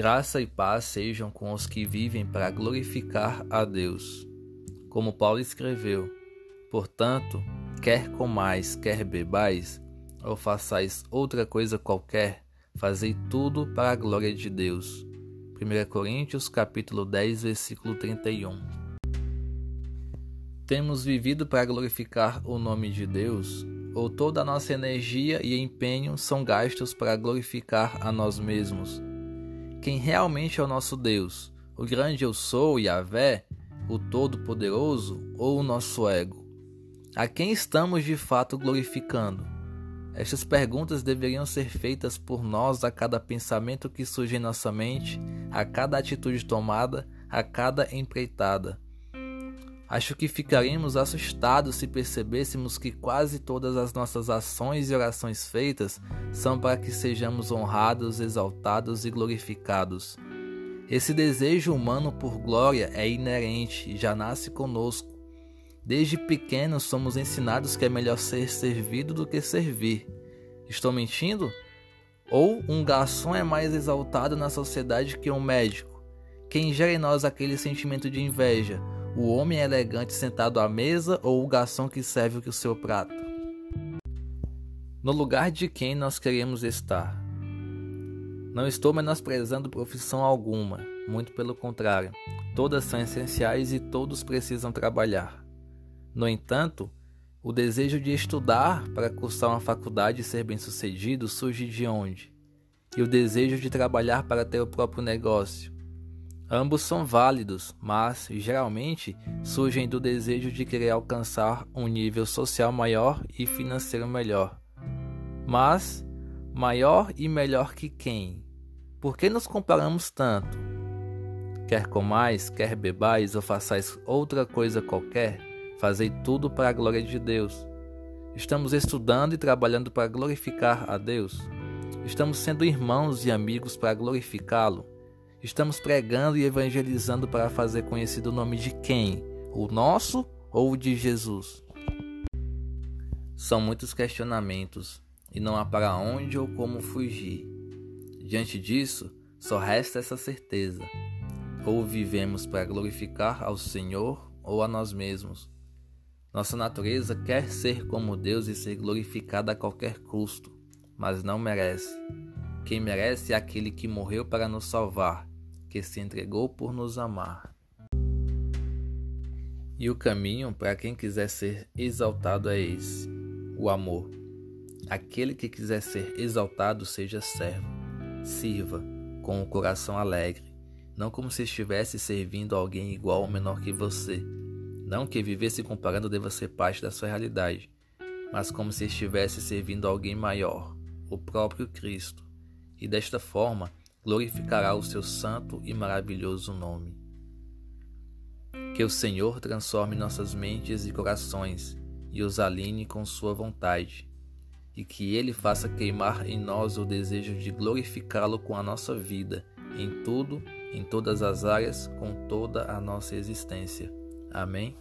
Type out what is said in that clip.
Graça e paz sejam com os que vivem para glorificar a Deus. Como Paulo escreveu: Portanto, quer comais, quer bebais, ou façais outra coisa qualquer, fazei tudo para a glória de Deus. 1 Coríntios capítulo 10, versículo 31. Temos vivido para glorificar o nome de Deus, ou toda a nossa energia e empenho são gastos para glorificar a nós mesmos? Quem realmente é o nosso Deus, o grande eu sou, Yahvé, o Todo-Poderoso ou o nosso ego? A quem estamos de fato glorificando? Estas perguntas deveriam ser feitas por nós a cada pensamento que surge em nossa mente, a cada atitude tomada, a cada empreitada. Acho que ficaríamos assustados se percebêssemos que quase todas as nossas ações e orações feitas são para que sejamos honrados, exaltados e glorificados. Esse desejo humano por glória é inerente e já nasce conosco. Desde pequenos somos ensinados que é melhor ser servido do que servir. Estou mentindo? Ou um garçom é mais exaltado na sociedade que um médico? Quem gera em nós aquele sentimento de inveja? O homem elegante sentado à mesa ou o garçom que serve o seu prato? No lugar de quem nós queremos estar? Não estou menosprezando profissão alguma, muito pelo contrário, todas são essenciais e todos precisam trabalhar. No entanto, o desejo de estudar para cursar uma faculdade e ser bem-sucedido surge de onde? E o desejo de trabalhar para ter o próprio negócio, Ambos são válidos, mas geralmente surgem do desejo de querer alcançar um nível social maior e financeiro melhor. Mas maior e melhor que quem? Por que nos comparamos tanto? Quer comais, quer bebais ou façais outra coisa qualquer, fazei tudo para a glória de Deus. Estamos estudando e trabalhando para glorificar a Deus. Estamos sendo irmãos e amigos para glorificá-lo. Estamos pregando e evangelizando para fazer conhecido o nome de quem? O nosso ou o de Jesus? São muitos questionamentos e não há para onde ou como fugir. Diante disso, só resta essa certeza: ou vivemos para glorificar ao Senhor ou a nós mesmos. Nossa natureza quer ser como Deus e ser glorificada a qualquer custo, mas não merece. Quem merece é aquele que morreu para nos salvar que se entregou por nos amar. E o caminho para quem quiser ser exaltado é esse: o amor. Aquele que quiser ser exaltado, seja servo, sirva com o coração alegre, não como se estivesse servindo alguém igual ou menor que você. Não que viver se comparando deva ser parte da sua realidade, mas como se estivesse servindo alguém maior, o próprio Cristo. E desta forma, glorificará o seu santo e maravilhoso nome. Que o Senhor transforme nossas mentes e corações e os alinhe com Sua vontade, e que Ele faça queimar em nós o desejo de glorificá-lo com a nossa vida, em tudo, em todas as áreas, com toda a nossa existência. Amém.